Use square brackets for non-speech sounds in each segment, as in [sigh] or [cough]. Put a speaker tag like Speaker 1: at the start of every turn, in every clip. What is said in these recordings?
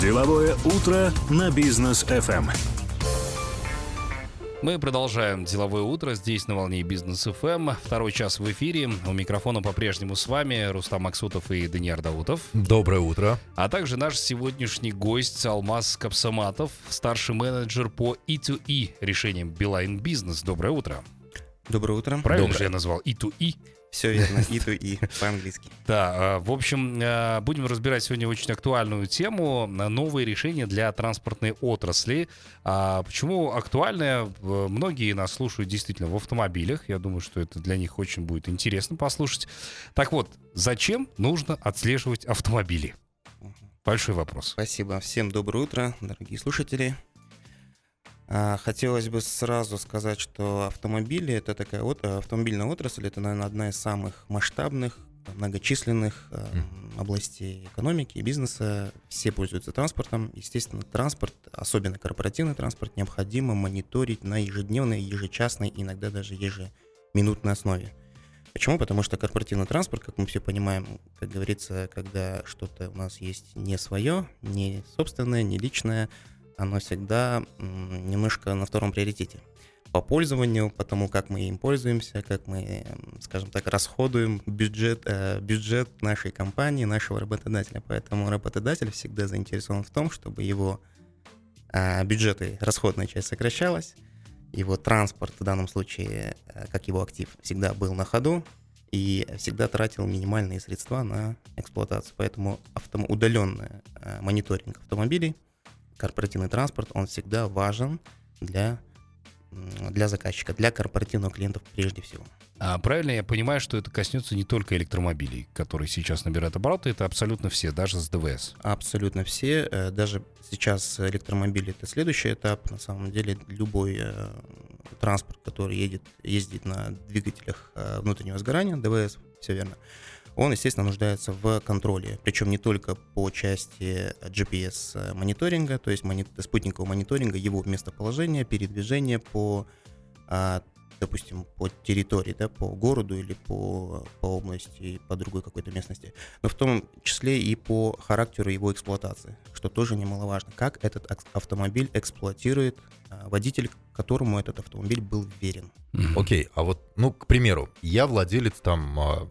Speaker 1: Деловое утро на бизнес FM.
Speaker 2: Мы продолжаем деловое утро здесь на волне бизнес ФМ. Второй час в эфире. У микрофона по-прежнему с вами Рустам Максутов и Даниил Даутов.
Speaker 3: Доброе утро.
Speaker 2: А также наш сегодняшний гость Алмаз Капсаматов, старший менеджер по E2E решениям Билайн Бизнес. Доброе утро.
Speaker 4: Доброе утро.
Speaker 2: Правильно
Speaker 4: Доброе.
Speaker 2: же я назвал E2E?
Speaker 4: Все верно, и то и по-английски. [laughs]
Speaker 2: Да, в общем, будем разбирать сегодня очень актуальную тему новые решения для транспортной отрасли. А почему актуальная? Многие нас слушают действительно в автомобилях. Я думаю, что это для них очень будет интересно послушать. Так вот, зачем нужно отслеживать автомобили? Большой вопрос.
Speaker 4: Спасибо. Всем доброе утро, дорогие слушатели. А, хотелось бы сразу сказать, что автомобили это такая вот автомобильная отрасль, это, наверное, одна из самых масштабных, многочисленных э, областей экономики и бизнеса. Все пользуются транспортом. Естественно, транспорт, особенно корпоративный транспорт, необходимо мониторить на ежедневной, ежечасной, иногда даже ежеминутной основе. Почему? Потому что корпоративный транспорт, как мы все понимаем, как говорится, когда что-то у нас есть не свое, не собственное, не личное, оно всегда немножко на втором приоритете. По пользованию, по тому, как мы им пользуемся, как мы, скажем так, расходуем бюджет, э, бюджет нашей компании, нашего работодателя. Поэтому работодатель всегда заинтересован в том, чтобы его э, бюджеты, расходная часть сокращалась, его транспорт в данном случае, э, как его актив, всегда был на ходу и всегда тратил минимальные средства на эксплуатацию. Поэтому автом... удаленный мониторинг автомобилей – корпоративный транспорт, он всегда важен для, для заказчика, для корпоративного клиента прежде всего.
Speaker 2: А правильно я понимаю, что это коснется не только электромобилей, которые сейчас набирают обороты, это абсолютно все, даже с ДВС?
Speaker 4: Абсолютно все. Э, даже сейчас электромобили — это следующий этап. На самом деле любой э, транспорт, который едет, ездит на двигателях э, внутреннего сгорания, ДВС, все верно, он, естественно, нуждается в контроле. Причем не только по части GPS-мониторинга, то есть мони- спутникового мониторинга его местоположения, передвижения по, а, допустим, по территории, да, по городу или по, по области, по другой какой-то местности, но в том числе и по характеру его эксплуатации, что тоже немаловажно. Как этот автомобиль эксплуатирует а, водитель, которому этот автомобиль был верен.
Speaker 3: Окей, okay, а вот, ну, к примеру, я владелец там а,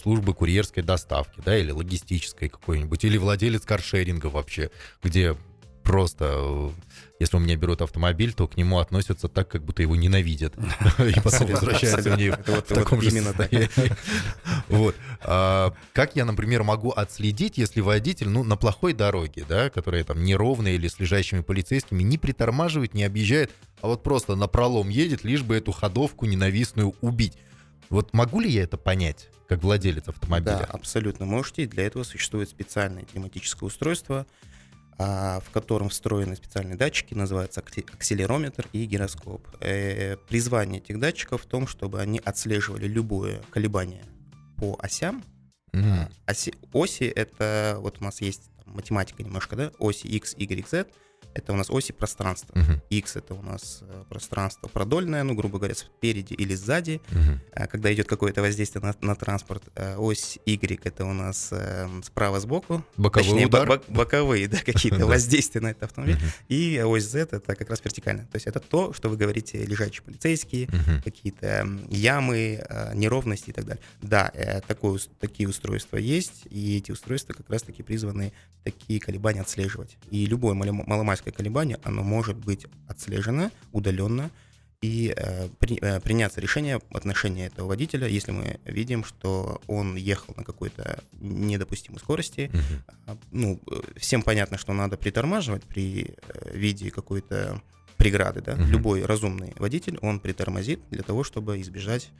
Speaker 3: службы курьерской доставки, да, или логистической какой-нибудь, или владелец каршеринга вообще, где просто, э, если у меня берут автомобиль, то к нему относятся так, как будто его ненавидят. [laughs] И потом возвращаются в ней в таком же. Вот. А как я, например, могу отследить, если водитель, ну, на плохой дороге, да, которая там неровная или с лежащими полицейскими, не притормаживает, не объезжает, а вот просто на пролом едет, лишь бы эту ходовку ненавистную убить. Вот могу ли я это понять, как владелец автомобиля?
Speaker 4: Да, абсолютно можете. Для этого существует специальное климатическое устройство, а, в котором встроены специальные датчики, называются акселерометр и гироскоп. Э, призвание этих датчиков в том, чтобы они отслеживали любое колебание по осям. Mm-hmm. Оси, оси это вот у нас есть математика немножко, да, оси x, y, z — это у нас оси пространства. Uh-huh. X это у нас э, пространство продольное, ну, грубо говоря, спереди или сзади, uh-huh. когда идет какое-то воздействие на, на транспорт. Э, ось Y это у нас э, справа сбоку.
Speaker 3: Боковой Точнее, удар.
Speaker 4: Бок, боковые, да, какие-то [laughs] воздействия на этот автомобиль. И ось Z это как раз вертикально. То есть это то, что вы говорите, лежачие полицейские, какие-то ямы, неровности и так далее. Да, такое, такие устройства есть, и эти устройства как раз-таки призваны такие колебания отслеживать. И любое маломальское динамическое колебание, оно может быть отслежено удаленно и э, при, э, приняться решение в отношении этого водителя, если мы видим, что он ехал на какой-то недопустимой скорости. Uh-huh. Ну, всем понятно, что надо притормаживать при э, виде какой-то преграды, да. Uh-huh. Любой разумный водитель, он притормозит для того, чтобы избежать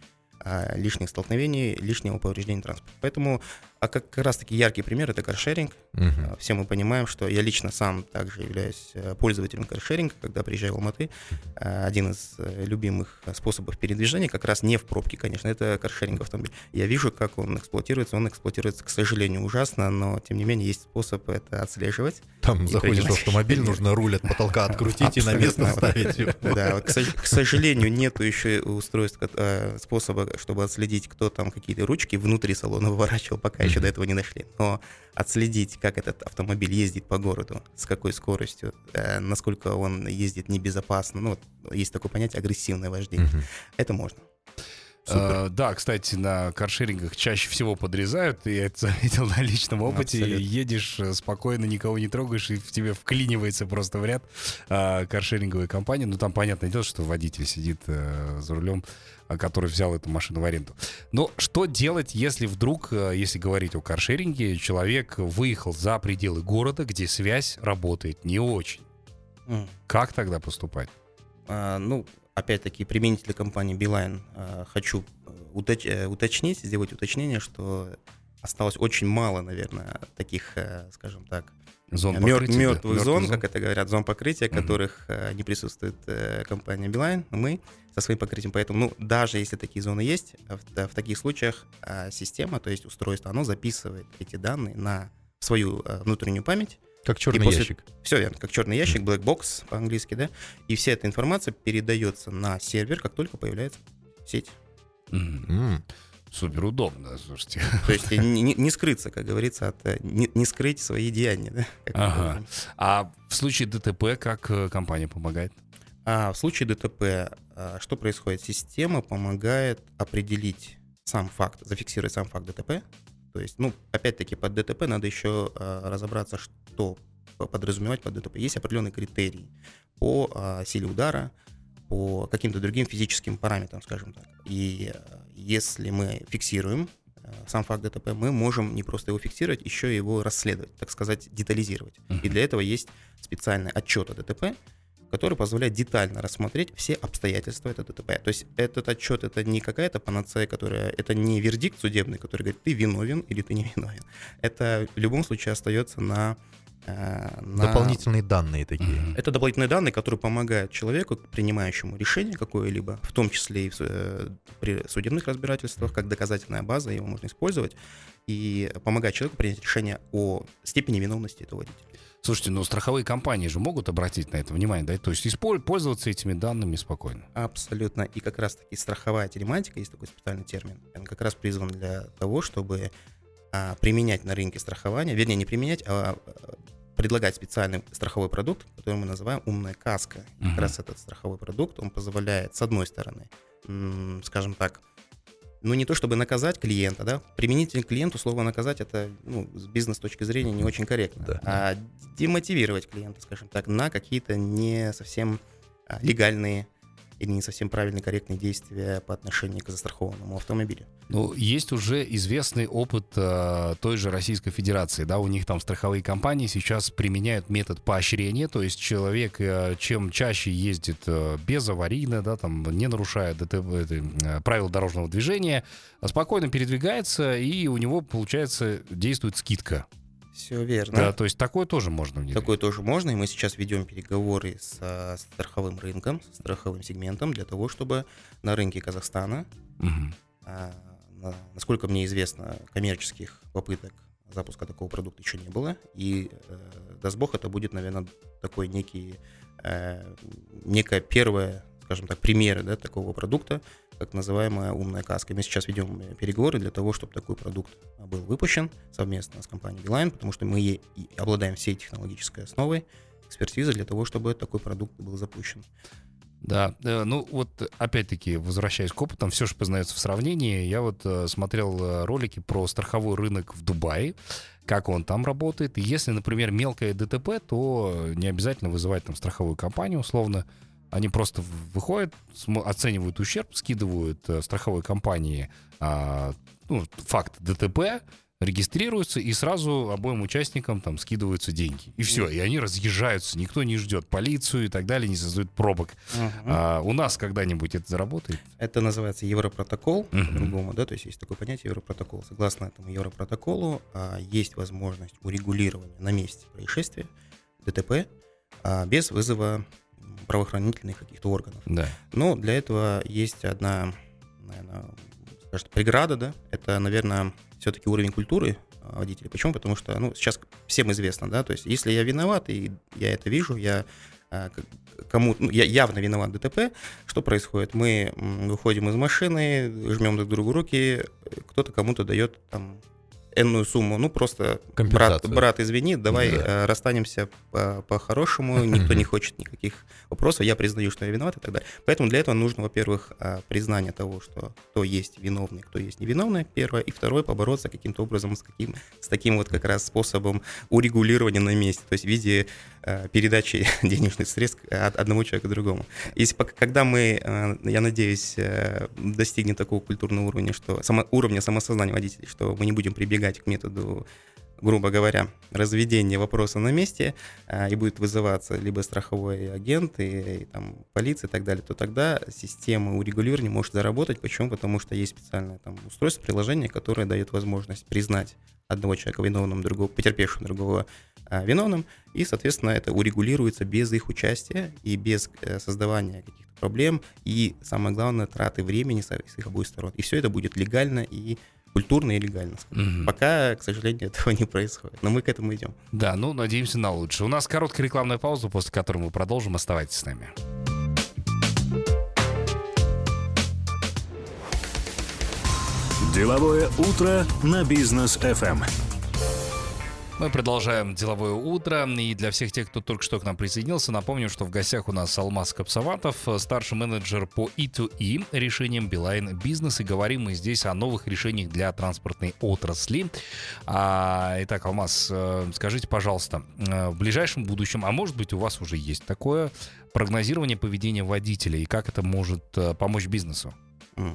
Speaker 4: а, лишних столкновений, лишнего повреждения транспорта. Поэтому, а как, как раз-таки яркий пример — это каршеринг. Uh-huh. Все мы понимаем, что я лично сам также являюсь э, пользователем каршеринга, когда приезжаю в Алматы. А, один из э, любимых способов передвижения, как раз не в пробке, конечно, это каршеринг автомобиль. Я вижу, как он эксплуатируется. Он эксплуатируется, к сожалению, ужасно, но, тем не менее, есть способ это отслеживать.
Speaker 3: Там заходишь в автомобиль, нужно руль от потолка [laughs] открутить и на место ставить.
Speaker 4: Да, [laughs] к сожалению, нету еще устройств, э, способа чтобы отследить, кто там какие-то ручки внутри салона [laughs] выворачивал, пока. Еще до этого не дошли. Но отследить, как этот автомобиль ездит по городу, с какой скоростью, э, насколько он ездит небезопасно, ну, вот есть такое понятие агрессивное вождение,
Speaker 3: Мгм.
Speaker 4: это можно.
Speaker 2: Э, да, кстати, на каршерингах чаще всего подрезают, я это [laughs] заметил на личном опыте.
Speaker 4: Абсолютно.
Speaker 2: Едешь э, спокойно, никого не трогаешь, и в тебе вклинивается просто в ряд э, каршеринговая компания. Ну, там понятное дело, что водитель сидит э, за рулем, а, который взял эту машину в аренду. Но что делать, если вдруг, э, если говорить о каршеринге, человек выехал за пределы города, где связь работает не очень?
Speaker 4: М.
Speaker 2: Как тогда поступать?
Speaker 4: А, ну, опять-таки, применитель компании Beeline а, хочу э, уточ- э, уточнить, сделать уточнение, что осталось очень мало, наверное, таких, скажем так,
Speaker 2: Зон покрытия, да?
Speaker 4: мертвых
Speaker 2: Мертвых
Speaker 4: зон,
Speaker 2: зон?
Speaker 4: как это говорят, зон покрытия,
Speaker 2: Мгм.
Speaker 4: которых э, не присутствует э, компания Beeline, мы со своим покрытием. Поэтому, ну, даже если такие зоны есть, а в, да, в таких случаях а, система, то есть устройство, оно записывает эти данные на свою э, внутреннюю память,
Speaker 3: Как черный
Speaker 4: после-
Speaker 3: ящик.
Speaker 4: все верно, как черный ящик, black box по-английски, да, и вся эта информация передается на сервер, как только появляется сеть.
Speaker 2: Мгм. Супер удобно, слушайте.
Speaker 4: То есть не, не- скрыться, как говорится, от э, не, не скрыть свои деяния, да. [laughs]
Speaker 2: Ага. А в случае ДТП как э, компания помогает?
Speaker 4: А в случае ДТП а, что происходит? Система помогает определить сам факт, зафиксировать сам факт ДТП. То есть, ну, опять-таки, под ДТП надо еще а, разобраться, что по- подразумевать под ДТП. Есть определенные критерии по а, силе удара, по каким-то другим физическим параметрам, скажем так. И если мы фиксируем а, сам факт ДТП, мы можем не просто его фиксировать, еще его расследовать, так сказать, детализировать. И
Speaker 2: Мгм.
Speaker 4: для этого есть специальный отчет о ДТП, который позволяет детально рассмотреть все обстоятельства этого ДТП. То есть этот отчет это не какая-то панацея, которая это не вердикт судебный, который говорит, ты виновен или ты не виновен. Это в любом случае остается на, э, на-
Speaker 3: Дополнительные данные такие.
Speaker 4: Это дополнительные данные, которые помогают человеку, принимающему решение какое-либо, в том числе и в, э, при судебных разбирательствах, как доказательная база, его можно использовать, и помогать человеку принять решение о степени виновности этого водителя.
Speaker 2: Слушайте, ну страховые компании же могут обратить на это внимание, да? То есть пользоваться этими данными спокойно.
Speaker 4: Абсолютно. И как раз-таки страховая телематика, есть такой специальный термин, он как раз призван для того, чтобы а, применять на рынке страхования, вернее, не применять, а а, предлагать специальный страховой продукт, который мы называем «умная каска».
Speaker 2: Мгм.
Speaker 4: Как раз этот страховой продукт, он позволяет, с одной стороны, скажем так, ну не то чтобы наказать клиента, да, применительно к клиенту слово наказать это ну, с бизнес точки зрения не очень корректно,
Speaker 3: Да.
Speaker 4: а демотивировать клиента, скажем так, на какие-то не совсем а, легальные или не совсем правильные, корректные действия по отношению к застрахованному автомобилю.
Speaker 2: Ну, есть уже известный опыт э, той же Российской Федерации, да, у них там страховые компании сейчас применяют метод поощрения, то есть человек э, чем чаще ездит э, безаварийно, да, там не нарушая ДТП, это, э, правил дорожного движения, спокойно передвигается и у него получается действует скидка,
Speaker 4: Все верно.
Speaker 2: да, то есть такое тоже можно внедрить.
Speaker 4: Такое тоже можно, и мы сейчас ведем переговоры с а, страховым рынком, с страховым сегментом для того, чтобы на рынке Казахстана
Speaker 2: Мгм.
Speaker 4: А, на- насколько мне известно, коммерческих попыток запуска такого продукта еще не было. И, э, даст бог, это будет, наверное, такой некий, э, некая первая, скажем так, примеры да, такого продукта, как называемая умная каска. Мы сейчас ведем э, переговоры для того, чтобы такой продукт а, был выпущен совместно с компанией Beeline, потому что мы и обладаем всей технологической основой, экспертизой для того, чтобы такой продукт был запущен.
Speaker 2: Да, э, ну вот опять-таки, возвращаясь к опытам, все же познается в сравнении. Я вот э, смотрел э, ролики про страховой рынок в Дубае, как он там работает. И если, например, мелкое ДТП, то не обязательно вызывать там страховую компанию, условно. Они просто выходят, оценивают ущерб, скидывают э, страховой компании а, ну, факт ДТП, регистрируются, и сразу обоим участникам там скидываются деньги. И все, и они разъезжаются, никто не ждет полицию и так далее, не создают пробок. А у нас когда-нибудь это заработает?
Speaker 4: Это называется Европротокол,
Speaker 2: Мгм.
Speaker 4: по-другому, да, то есть есть такое понятие Европротокол. Согласно этому Европротоколу а, есть возможность урегулирования на месте происшествия ДТП а, без вызова правоохранительных каких-то органов.
Speaker 2: Да.
Speaker 4: Но для этого есть одна, наверное, скажем, преграда, да, это, наверное, все-таки уровень культуры а, водителей. Почему? Потому что, ну, сейчас всем известно, да, то есть если я виноват, и я это вижу, я а, кому, ну, я явно виноват в ДТП, что происходит? Мы выходим из машины, жмем друг другу руки, кто-то кому-то дает там энную сумму, ну просто брат, брат, извини, давай
Speaker 3: Да.
Speaker 4: э, расстанемся по- по-хорошему, никто не хочет никаких вопросов, я признаю, что я виноват и так далее. Поэтому для этого нужно, во-первых, а, признание того, что кто есть виновный, кто есть невиновный, первое, и второе, побороться каким-то образом с, каким, с таким вот как раз способом урегулирования на месте, то есть в виде э, передачи [laughs] денежных средств от одного человека к другому. Если когда мы, э, я надеюсь, э, достигнем такого культурного уровня, что само, уровня самосознания водителей, что мы не будем прибегать к методу грубо говоря, разведения вопроса на месте, а, и будет вызываться либо страховой агент, и, и там полиция и так далее, то тогда система урегулирования может заработать. Почему? Потому что есть специальное там устройство, приложение, которое дает возможность признать одного человека виновным, другого, потерпевшего другого а, виновным, и, соответственно, это урегулируется без их участия и без э, создавания каких-то проблем, и, самое главное, траты времени с их обоих сторон. И все это будет легально и культурно и легально.
Speaker 2: Мгм.
Speaker 4: Пока, к сожалению, [laughs] этого не происходит. Но мы к этому идем.
Speaker 2: Да, ну, надеемся на лучшее. У нас короткая рекламная пауза, после которой мы продолжим. Оставайтесь с нами.
Speaker 1: Деловое утро на бизнес FM.
Speaker 2: Мы продолжаем деловое утро. И для всех тех, кто только что к нам присоединился, напомню, что в гостях у нас Алмаз Капсаватов, старший менеджер по E2E решениям Билайн Бизнес. И говорим мы здесь о новых решениях для транспортной отрасли. А, итак, Алмаз, э, скажите, пожалуйста, э, в ближайшем будущем, а может быть у вас уже есть такое прогнозирование поведения водителя и как это может э, помочь бизнесу?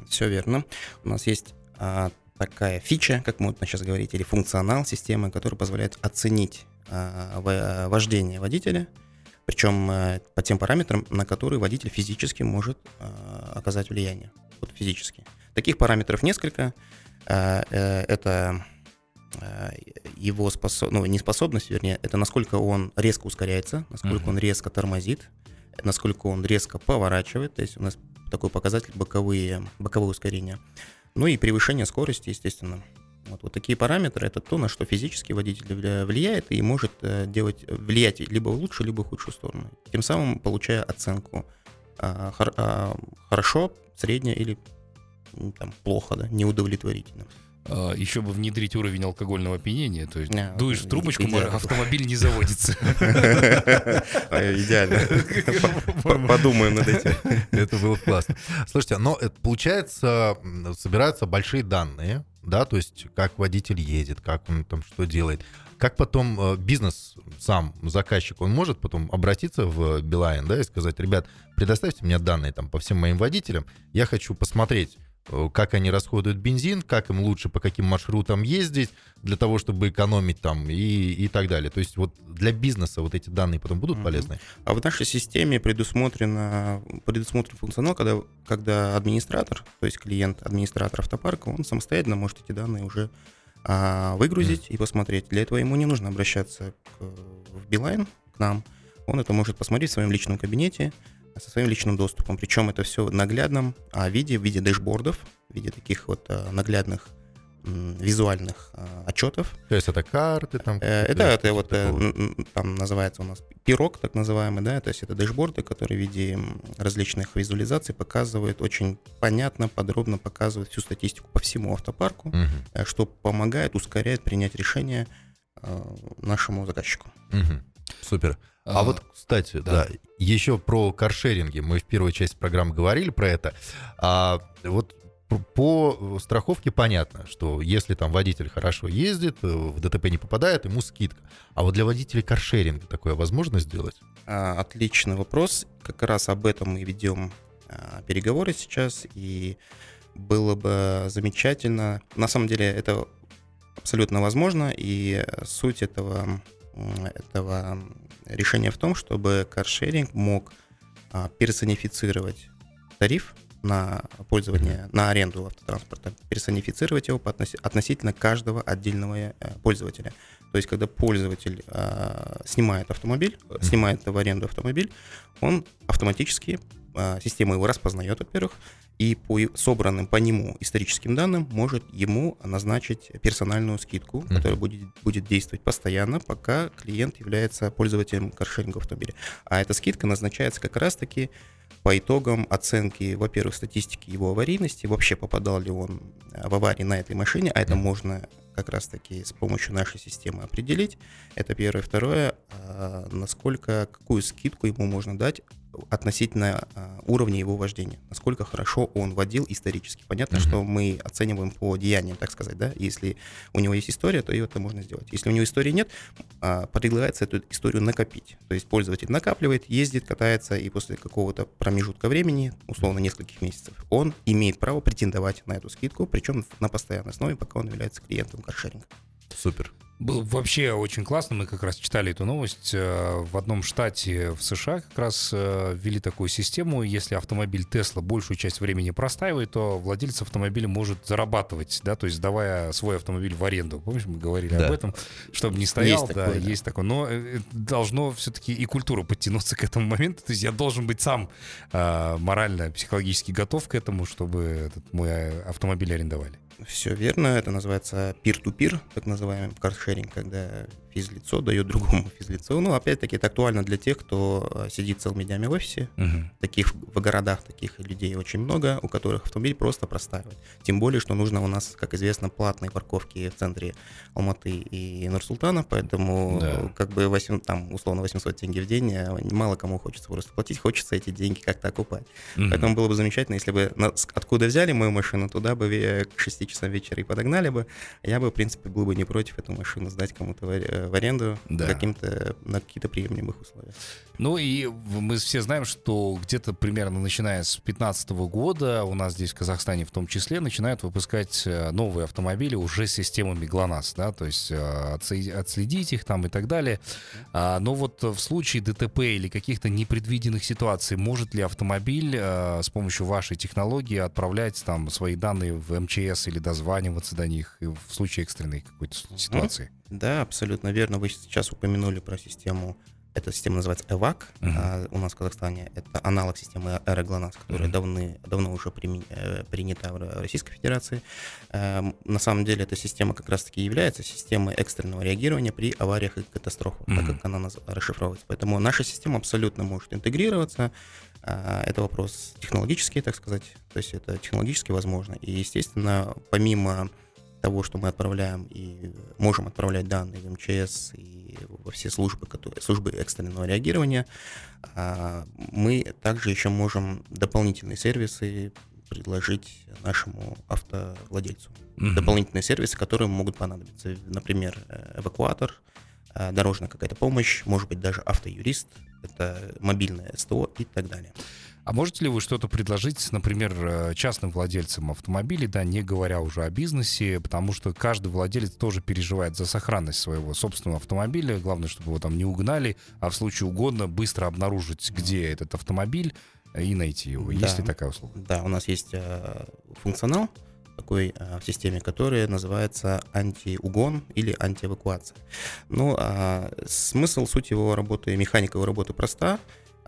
Speaker 4: Все верно. У нас есть а, такая фича, как модно сейчас говорить, или функционал системы, который позволяет оценить а, во- вождение водителя, причем а, по тем параметрам, на которые водитель физически может а, оказать влияние. Вот физически. Таких параметров несколько. А, э, Это а, его способ... ну, неспособность, вернее, это насколько он резко ускоряется, насколько
Speaker 2: Мгм.
Speaker 4: он резко тормозит, насколько он резко поворачивает, то есть у нас такой показатель боковые, боковое ускорение. Ну и превышение скорости, естественно. Вот, вот такие параметры это то, на что физически водитель влияет и может э, делать, влиять либо в лучшую, либо в худшую сторону. Тем самым получая оценку а, хор- а, хорошо, среднее или там, плохо, да, неудовлетворительно.
Speaker 2: Э, Еще бы внедрить уровень алкогольного опьянения. То есть
Speaker 4: Да,
Speaker 2: дуешь в трубочку,
Speaker 4: идеально.
Speaker 2: автомобиль не заводится. [laughs]
Speaker 4: А, Идеально. Подумаем над этим.
Speaker 3: Это было классно. Слушайте, но получается, собираются большие данные, да, то есть как водитель едет, как он там что делает. Как потом э, бизнес сам, заказчик, он может потом обратиться в Билайн, да, и сказать, ребят, предоставьте мне данные там по всем моим водителям, я хочу посмотреть, как они расходуют бензин, как им лучше по каким маршрутам ездить, для того, чтобы экономить там и, и так далее. То есть вот для бизнеса вот эти данные потом будут полезны?
Speaker 4: А в нашей системе предусмотрено, предусмотрен функционал, когда, когда администратор, то есть клиент, администратор автопарка, он самостоятельно может эти данные уже а, выгрузить и посмотреть. Для этого ему не нужно обращаться к- в Билайн, к нам. Он это может посмотреть в своем личном кабинете со своим личным доступом. Причем это все в наглядном а, виде, в виде дэшбордов, в виде таких вот а, наглядных визуальных а, отчетов.
Speaker 3: То есть это карты там?
Speaker 4: Э, Это, это вот э,
Speaker 3: такого?
Speaker 4: там называется у нас пирог, так называемый, да, то есть это дэшборды, которые в виде различных визуализаций показывают очень понятно, подробно показывают всю статистику по всему автопарку, э, что помогает, ускоряет принять решение э, нашему заказчику.
Speaker 3: Мгм. Супер. А, вот, кстати, да.
Speaker 2: да.
Speaker 3: еще про каршеринги. Мы в первой части программы говорили про это. А вот по страховке понятно, что если там водитель хорошо ездит, э, в ДТП не попадает, ему скидка. А вот для водителей каршеринга такое возможно сделать?
Speaker 4: А, Отличный вопрос. Как раз об этом мы ведем а, переговоры сейчас, и было бы замечательно. На самом деле это абсолютно возможно, и суть этого, этого решения в том, чтобы каршеринг мог а, персонифицировать тариф на пользование, на аренду автотранспорта, персонифицировать его относительно каждого отдельного э, пользователя. То есть, когда пользователь а, снимает автомобиль, э, снимает в аренду автомобиль, он автоматически, система его распознает, во-первых, и по собранным по нему историческим данным может ему назначить персональную скидку, которая будет, будет действовать постоянно, пока клиент является пользователем каршеринга автомобиля. А эта скидка назначается как раз-таки по итогам оценки, во-первых, статистики его аварийности, вообще попадал ли он э, в аварии на этой машине, а это можно как раз-таки с помощью нашей системы определить. Это первое. Второе, а, насколько, какую скидку ему можно дать относительно а, уровня его вождения, насколько хорошо он водил исторически. Понятно, mm-hmm. что мы оцениваем по деяниям, так сказать, да. Если у него есть история, то это можно сделать. Если у него истории нет, а, предлагается эту историю накопить. То есть пользователь накапливает, ездит, катается, и после какого-то промежутка времени, условно нескольких месяцев, он имеет право претендовать на эту скидку, причем на постоянной основе, пока он является клиентом каршеринга.
Speaker 3: Супер.
Speaker 2: Было вообще очень классно. Мы как раз читали эту новость. Э, в одном штате в США как раз э, ввели такую систему. Если автомобиль Тесла большую часть времени простаивает, то владелец автомобиля может зарабатывать, да, то есть сдавая свой автомобиль в аренду. Помнишь, мы говорили да. об этом, чтобы не стоял. Есть да, такое, да. есть такое. Но э, должно все-таки и культура подтянуться к этому моменту. То есть я должен быть сам морально, психологически готов к этому, чтобы этот мой автомобиль арендовали.
Speaker 4: Все верно, это называется peer-to-peer, так называемый каршеринг, когда физлицо дает другому [laughs] физлицу. Ну, опять-таки, это актуально для тех, кто э, сидит целыми днями в офисе. Угу. Таких в городах таких людей очень много, у которых автомобиль просто простаивает. Тем более, что нужно у нас, как известно, платные парковки в центре Алматы и Нурсултана, поэтому да. как бы 8, там, условно 800 тенге в день э, мало кому хочется просто платить, хочется эти деньги как-то окупать. Угу. Поэтому было бы замечательно, если бы откуда взяли мою машину, туда бы к 6 часам вечера и подогнали бы, я бы, в принципе, был бы не против эту машину сдать кому-то э, в аренду да. каким-то, на какие-то приемлемых условиях.
Speaker 2: Ну и мы все знаем, что где-то примерно начиная с 2015 года у нас здесь в Казахстане в том числе начинают выпускать э, новые автомобили уже с системами ГЛОНАСС, да, то есть э, отследить их там и так далее. А, но вот в случае ДТП или каких-то непредвиденных ситуаций может ли автомобиль э, с помощью вашей технологии отправлять там свои данные в МЧС или дозваниваться до них в случае экстренной какой-то ситуации?
Speaker 4: Да, абсолютно верно. Вы сейчас упомянули про систему эта система называется EVAC. Uh-huh. А у нас в Казахстане это аналог системы Аэроглонас, которая uh-huh. давны, давно уже прими, э, принята в Российской Федерации. Э, на самом деле эта система как раз-таки является системой экстренного реагирования при авариях и катастрофах, uh-huh. так как она расшифровывается. Поэтому наша система абсолютно может интегрироваться. Э, это вопрос технологический, так сказать. То есть это технологически возможно. И, естественно, помимо того, что мы отправляем и можем отправлять данные в МЧС и во все службы, которые, службы экстренного реагирования, а, мы также еще можем дополнительные сервисы предложить нашему автовладельцу. Mm-hmm. Дополнительные сервисы, которые могут понадобиться. Например, эвакуатор, э, дорожная какая-то помощь, может быть, даже автоюрист, это мобильное СТО и так далее.
Speaker 2: А можете ли вы что-то предложить, например, э, частным владельцам автомобилей, да, не говоря уже о бизнесе, потому что каждый владелец тоже переживает за сохранность своего собственного автомобиля. Главное, чтобы его там не угнали, а в случае угодно быстро обнаружить, где этот автомобиль э, и найти его. Да. Есть ли такая услуга?
Speaker 4: Да, у нас есть э, функционал такой э, в системе, который называется антиугон или антиэвакуация. Ну, э, смысл, суть его работы, механика его работы проста.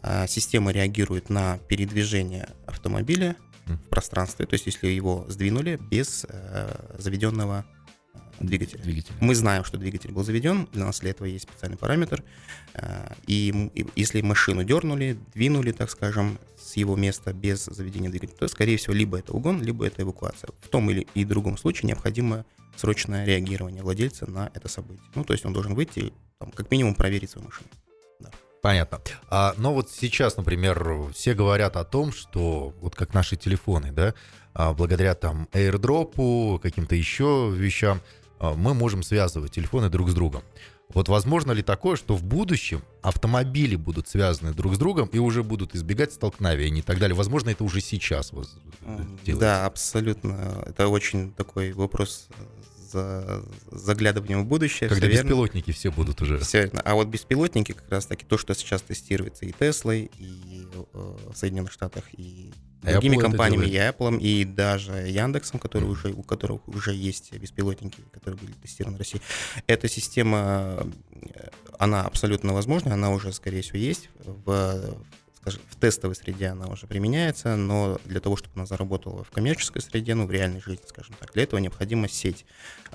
Speaker 4: А, система реагирует на передвижение автомобиля в пространстве, то есть если его сдвинули без э, заведенного э, двигателя. двигателя. Мы знаем, что двигатель был заведен, для нас для этого есть специальный параметр. Э, и, и если машину дернули, двинули, так скажем, с его места без заведения двигателя, то, скорее всего, либо это угон, либо это эвакуация. В том или и другом случае необходимо срочное реагирование владельца на это событие. Ну, то есть он должен выйти, там, как минимум, проверить свою машину.
Speaker 3: Понятно. А, но вот сейчас, например, все говорят о том, что вот как наши телефоны, да, а, благодаря там airdrop, каким-то еще вещам, а, мы можем связывать телефоны друг с другом. Вот возможно ли такое, что в будущем автомобили будут связаны друг с другом и уже будут избегать столкновений и так далее? Возможно, это уже сейчас
Speaker 4: делается. Да, абсолютно. Это очень такой вопрос за заглядыванием в будущее.
Speaker 3: Когда все беспилотники верно. все будут уже.
Speaker 4: Все верно. А вот беспилотники как раз таки то, что сейчас тестируется и Теслой, и э, в Соединенных Штатах, и другими Apple компаниями, и Apple, и даже Яндексом, который mm. уже, у которых уже есть беспилотники, которые были тестированы в России. Эта система, э, она абсолютно возможна, она уже, скорее всего, есть в скажем, в тестовой среде она уже применяется, но для того, чтобы она заработала в коммерческой среде, ну, в реальной жизни, скажем так, для этого необходима сеть,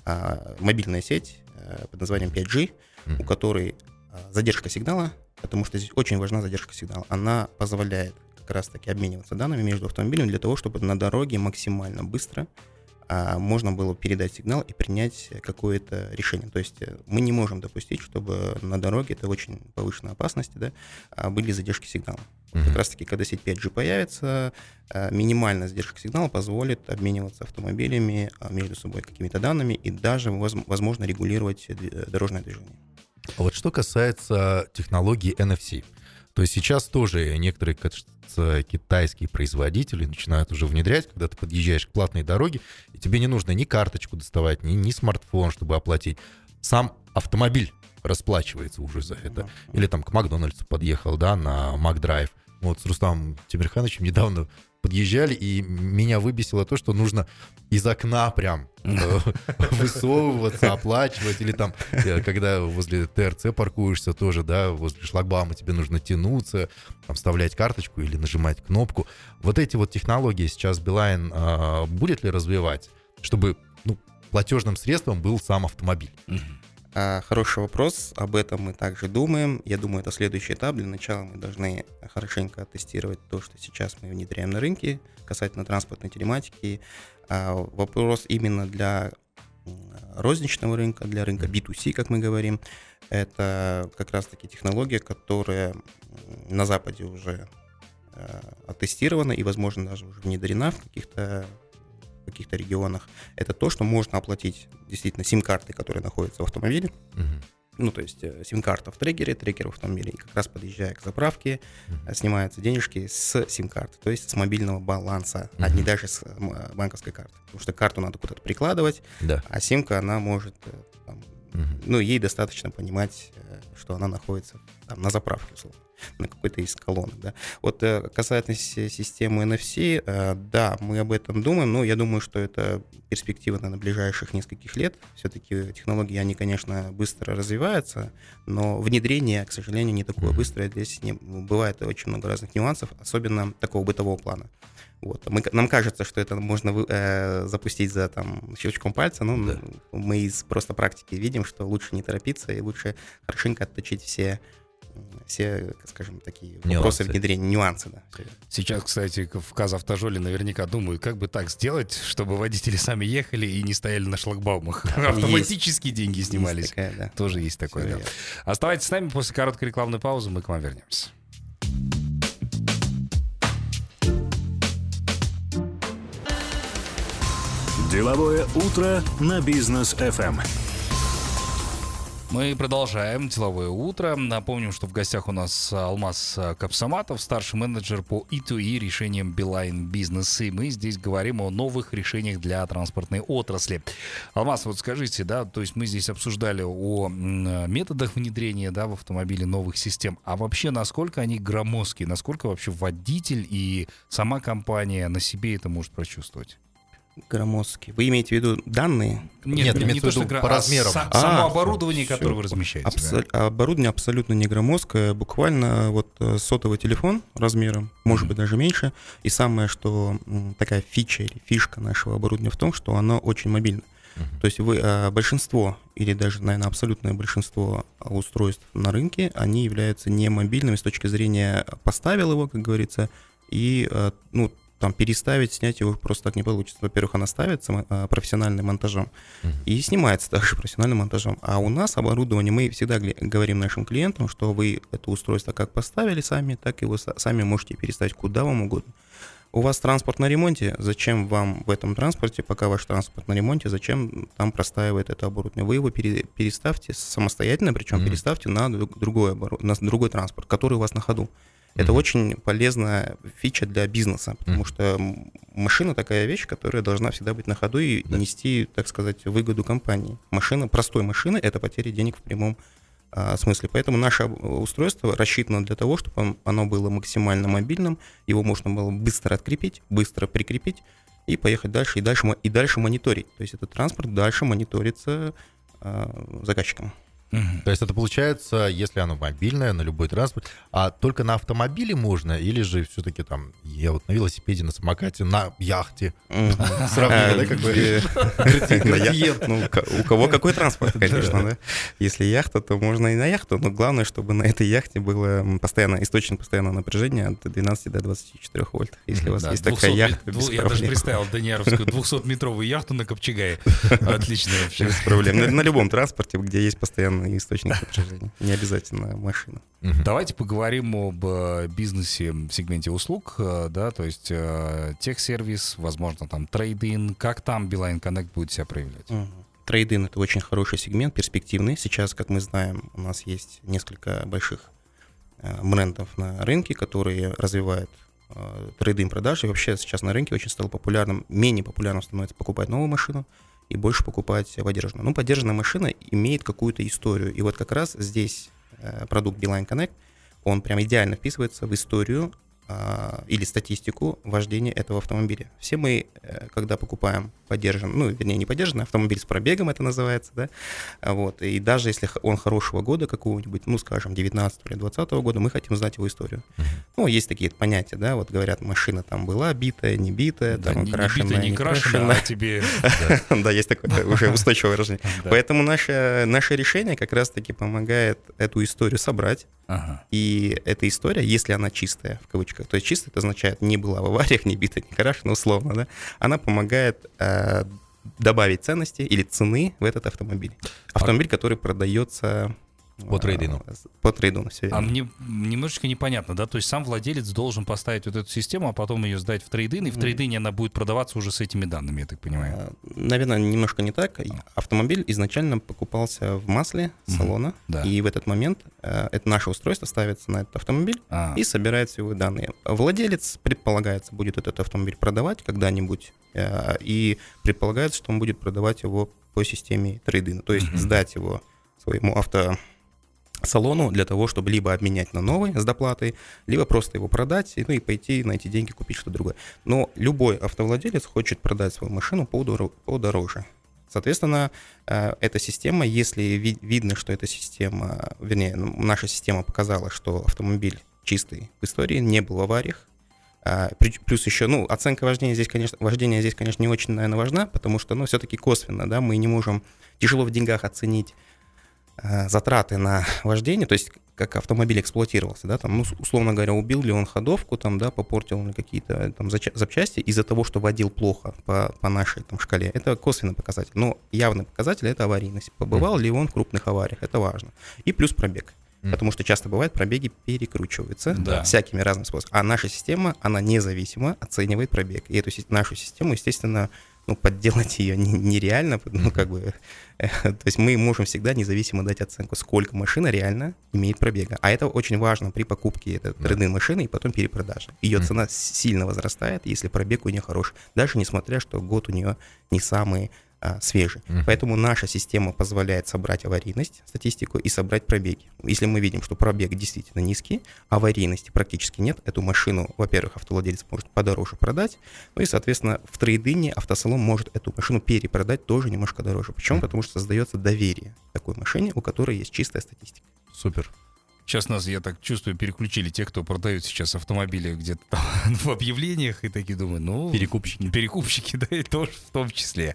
Speaker 4: а, мобильная сеть а, под названием 5G, mm-hmm. у которой а, задержка сигнала, потому что здесь очень важна задержка сигнала, она позволяет как раз-таки обмениваться данными между автомобилями для того, чтобы на дороге максимально быстро можно было передать сигнал и принять какое-то решение. То есть э, мы не можем допустить, чтобы на дороге, это очень повышенная опасность, да, а, были задержки сигнала. Mm-hmm. Как раз таки, когда сеть 5G появится, а, минимальная задержка сигнала позволит обмениваться автомобилями между собой какими-то данными и даже, возможно, регулировать дорожное движение.
Speaker 3: А вот что касается технологии NFC, то есть сейчас тоже некоторые китайские производители начинают уже внедрять, когда ты подъезжаешь к платной дороге, и тебе не нужно ни карточку доставать, ни, ни смартфон, чтобы оплатить. Сам автомобиль расплачивается уже за это. Или там к Макдональдсу подъехал, да, на Макдрайв. Вот с Рустамом Тимирхановичем недавно подъезжали, и меня выбесило то, что нужно из окна прям э, [laughs] высовываться, оплачивать, или там, э, когда возле ТРЦ паркуешься тоже, да, возле шлагбаума тебе нужно тянуться, там, вставлять карточку или нажимать кнопку. Вот эти вот технологии сейчас Билайн а, будет ли развивать, чтобы ну, платежным средством был сам автомобиль?
Speaker 4: А, хороший вопрос, об этом мы также думаем. Я думаю, это следующий этап. Для начала мы должны хорошенько тестировать то, что сейчас мы внедряем на рынке касательно транспортной телематики. А, вопрос именно для розничного рынка, для рынка B2C, как мы говорим. Это как раз-таки технология, которая на Западе уже а, оттестирована и, возможно, даже уже внедрена в каких-то в каких-то регионах, это то, что можно оплатить действительно сим-карты, которые находятся в автомобиле. Ну, то есть э, сим-карта в трекере, трекер в автомобиле, и как раз подъезжая к заправке, uh снимаются денежки с сим-карты, то есть с мобильного баланса, uh а не даже с э, банковской карты. Потому что карту надо куда-то прикладывать, да. а симка, она может, ну, ей достаточно понимать, что она находится там, на заправке, условно на какой-то из колонок. Да. Вот э, касательно системы NFC, э, да, мы об этом думаем, но я думаю, что это перспектива на ближайших нескольких лет. Все-таки технологии, они, конечно, быстро развиваются, но внедрение, к сожалению, не такое быстрое. Здесь не, бывает очень много разных нюансов, особенно такого бытового плана. Вот. Мы, нам кажется, что это можно э, запустить за там, щелчком пальца, но да. мы из просто практики видим, что лучше не торопиться и лучше хорошенько отточить все все, скажем, такие нюансы. вопросы внедрения, нюансы, да.
Speaker 2: Сейчас, кстати, в Казавтожоле наверняка думают, как бы так сделать, чтобы водители сами ехали и не стояли на шлагбаумах. [laughs] Автоматически деньги снимались. Есть такая, да. Тоже есть такое, да. Оставайтесь с нами, после короткой рекламной паузы мы к вам вернемся.
Speaker 1: Деловое утро на бизнес FM.
Speaker 2: Мы продолжаем деловое утро. Напомним, что в гостях у нас Алмаз Капсаматов, старший менеджер по E2E решениям Билайн Бизнес. И мы здесь говорим о новых решениях для транспортной отрасли. Алмаз, вот скажите, да, то есть мы здесь обсуждали о методах внедрения да, в автомобиле новых систем. А вообще, насколько они громоздкие, насколько вообще водитель и сама компания на себе это может прочувствовать?
Speaker 4: Громоздкий. Вы имеете в виду данные?
Speaker 2: Нет, Нет не то, что гра... по размерам. А, а, само оборудование, все. которое вы размещаете.
Speaker 4: Абсо... Да. Оборудование абсолютно не громоздкое. Буквально вот э, сотовый телефон размером, может mm-hmm. быть даже меньше. И самое, что такая фича или фишка нашего оборудования в том, что оно очень мобильно. Uh-huh. То есть вы, э, большинство, или даже, наверное, абсолютное большинство устройств на рынке, они являются не мобильными с точки зрения поставил его, как говорится, и э, ну, там переставить, снять его просто так не получится. Во-первых, она ставится а, профессиональным монтажом uh-huh. и снимается также профессиональным монтажом. А у нас оборудование, мы всегда говорим нашим клиентам, что вы это устройство как поставили сами, так и вы сами можете переставить куда вам угодно. У вас транспорт на ремонте, зачем вам в этом транспорте, пока ваш транспорт на ремонте, зачем там простаивает это оборудование? Вы его переставьте самостоятельно, причем mm-hmm. переставьте на другой, на другой транспорт, который у вас на ходу. Это mm-hmm. очень полезная фича для бизнеса, потому mm-hmm. что машина такая вещь, которая должна всегда быть на ходу и да. нести, так сказать, выгоду компании. Машина, простой машины — это потеря денег в прямом а, смысле. Поэтому наше устройство рассчитано для того, чтобы оно было максимально мобильным, его можно было быстро открепить, быстро прикрепить и поехать дальше, и дальше, и дальше мониторить. То есть этот транспорт дальше мониторится а, заказчиком.
Speaker 3: То есть это получается, если оно мобильное, на любой транспорт, а только на автомобиле можно, или же все-таки там, я вот на велосипеде, на самокате, на яхте. Сравнили, да, как бы?
Speaker 4: Ну, у кого какой транспорт, конечно, да. Если яхта, то можно и на яхту, но главное, чтобы на этой яхте было постоянно, источник постоянного напряжения от 12 до 24 вольт. Если у вас есть
Speaker 2: 200
Speaker 4: такая яхта,
Speaker 2: Я даже представил Даниаровскую 200-метровую яхту на Копчегае. [laughs] Отлично вообще.
Speaker 4: Без проблем. На, любом транспорте, где есть постоянный источник напряжения. Не обязательно машина.
Speaker 2: Давайте поговорим об э, бизнесе в сегменте услуг, э, да, то есть э, техсервис, возможно, там трейдинг, как там Билайн Connect будет себя проявлять?
Speaker 4: Трейдинг — это очень хороший сегмент, перспективный. Сейчас, как мы знаем, у нас есть несколько больших э, брендов на рынке, которые развивают трейдинг продажи. И вообще сейчас на рынке очень стало популярным, менее популярным становится покупать новую машину и больше покупать поддержанную. Ну, поддержанная машина имеет какую-то историю. И вот как раз здесь э, продукт Beeline Connect, он прям идеально вписывается в историю или статистику вождения этого автомобиля. Все мы, э, когда покупаем поддержанный, ну, вернее, не поддержанный автомобиль с пробегом, это называется, да, а вот, и даже если он хорошего года какого-нибудь, ну, скажем, 19 или 20 года, мы хотим знать его историю. Ну, есть такие понятия, да, вот говорят, машина там была битая, не битая,
Speaker 2: Да,
Speaker 4: там
Speaker 2: не, не
Speaker 4: крашеная,
Speaker 2: битая, не
Speaker 4: не
Speaker 2: крашеная, а тебе... [laughs]
Speaker 4: Да, есть такое [laughs] уже устойчивое выражение. Поэтому наше, решение как раз-таки помогает эту историю собрать, и эта история, если она чистая, в кавычках, то есть чистая, это означает, не была в авариях, не бита, не крашена, условно, да, она помогает э, добавить ценности или цены в этот автомобиль. Автомобиль, который продается...
Speaker 3: По
Speaker 4: э,
Speaker 3: трейдину.
Speaker 4: По трейдину, все
Speaker 2: А мне немножечко непонятно, да? То есть сам владелец должен поставить вот эту систему, а потом ее сдать в трейдин, и в трейдине она будет продаваться уже с этими данными, я так понимаю.
Speaker 4: Наверное, немножко не так. Автомобиль изначально покупался в масле салона,
Speaker 2: Да.
Speaker 4: и в этот момент э, это наше устройство ставится на этот автомобиль,
Speaker 2: А,
Speaker 4: и собирается его данные. Владелец, предполагается, будет этот автомобиль продавать когда-нибудь, э, и предполагается, что он будет продавать его по системе трейдина, то есть
Speaker 2: Мгм.
Speaker 4: сдать его своему автосалону для того, чтобы либо обменять на новый с доплатой, либо просто его продать, ну и пойти на эти деньги купить что-то другое. Но любой автовладелец хочет продать свою машину подоро- подороже. Соответственно, э, эта система, если ви- видно, что эта система, вернее, ну, наша система показала, что автомобиль чистый в истории, не был в авариях, при- плюс еще, ну, оценка вождения здесь, конечно, вождения здесь, конечно, не очень, наверное, важна, потому что, ну, все-таки косвенно, да, мы не можем тяжело в деньгах оценить затраты на вождение, то есть как автомобиль эксплуатировался, да, там, ну, условно говоря, убил ли он ходовку, там, да, попортил ли какие-то там зача- запчасти из-за того, что водил плохо по, по нашей там шкале. Это косвенный показатель. Но явный показатель — это аварийность. Побывал ли он в крупных авариях, это важно. И плюс пробег.
Speaker 3: Мгм.
Speaker 4: Потому что часто бывает, пробеги перекручиваются
Speaker 2: Да.
Speaker 4: всякими разными способами. А наша система, она независимо оценивает пробег. И эту нашу систему, естественно, ну, подделать ее не- нереально, ну, как бы, э, то есть мы можем всегда независимо дать оценку, сколько машина реально имеет пробега. А это очень важно при покупке трейдинг машины и потом перепродаже. Ее цена сильно возрастает, если пробег у нее хороший, даже несмотря, что год у нее не самый а, свежий.
Speaker 3: Мгм.
Speaker 4: Поэтому наша система позволяет собрать аварийность, статистику и собрать пробеги. Если мы видим, что пробег действительно низкий, аварийности практически нет, эту машину, во-первых, автовладелец может подороже продать, ну и, соответственно, в трейдине автосалон может эту машину перепродать тоже немножко дороже. Почему? Потому что создается доверие такой машине, у которой есть чистая статистика.
Speaker 3: Супер.
Speaker 2: Сейчас нас, я так чувствую, переключили те, кто продают сейчас автомобили где-то там [laughs] в объявлениях, и такие думаю, ну...
Speaker 3: Перекупщики.
Speaker 2: Перекупщики, [laughs] да, и тоже в том числе.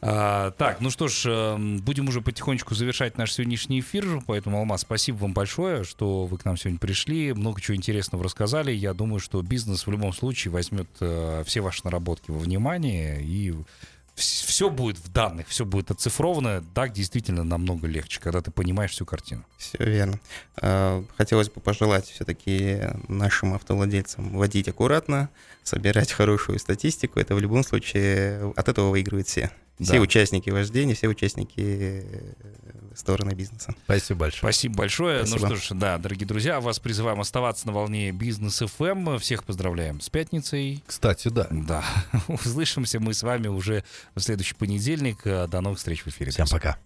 Speaker 2: А, так, ну что ж, эм, будем уже потихонечку завершать наш сегодняшний эфир, поэтому, Алмаз, спасибо вам большое, что вы к нам сегодня пришли, много чего интересного рассказали. Я думаю, что бизнес в любом случае возьмет э, все ваши наработки во внимание, и все будет в данных, все будет оцифровано. Так действительно намного легче, когда ты понимаешь всю картину.
Speaker 4: Все верно. А, Хотелось бы пожелать все-таки нашим автовладельцам водить аккуратно, собирать хорошую статистику. Это в любом случае от этого выигрывают все. Все
Speaker 2: Да.
Speaker 4: участники вождения, все участники э, стороны бизнеса.
Speaker 3: Спасибо большое.
Speaker 2: Спасибо большое.
Speaker 4: Спасибо.
Speaker 2: Ну что ж, да, дорогие друзья, вас призываем оставаться на волне бизнес FM. Всех поздравляем с пятницей.
Speaker 3: Кстати, да.
Speaker 2: Да, [laughs] услышимся мы с вами уже в следующий понедельник. До новых встреч в эфире.
Speaker 3: Всем пока.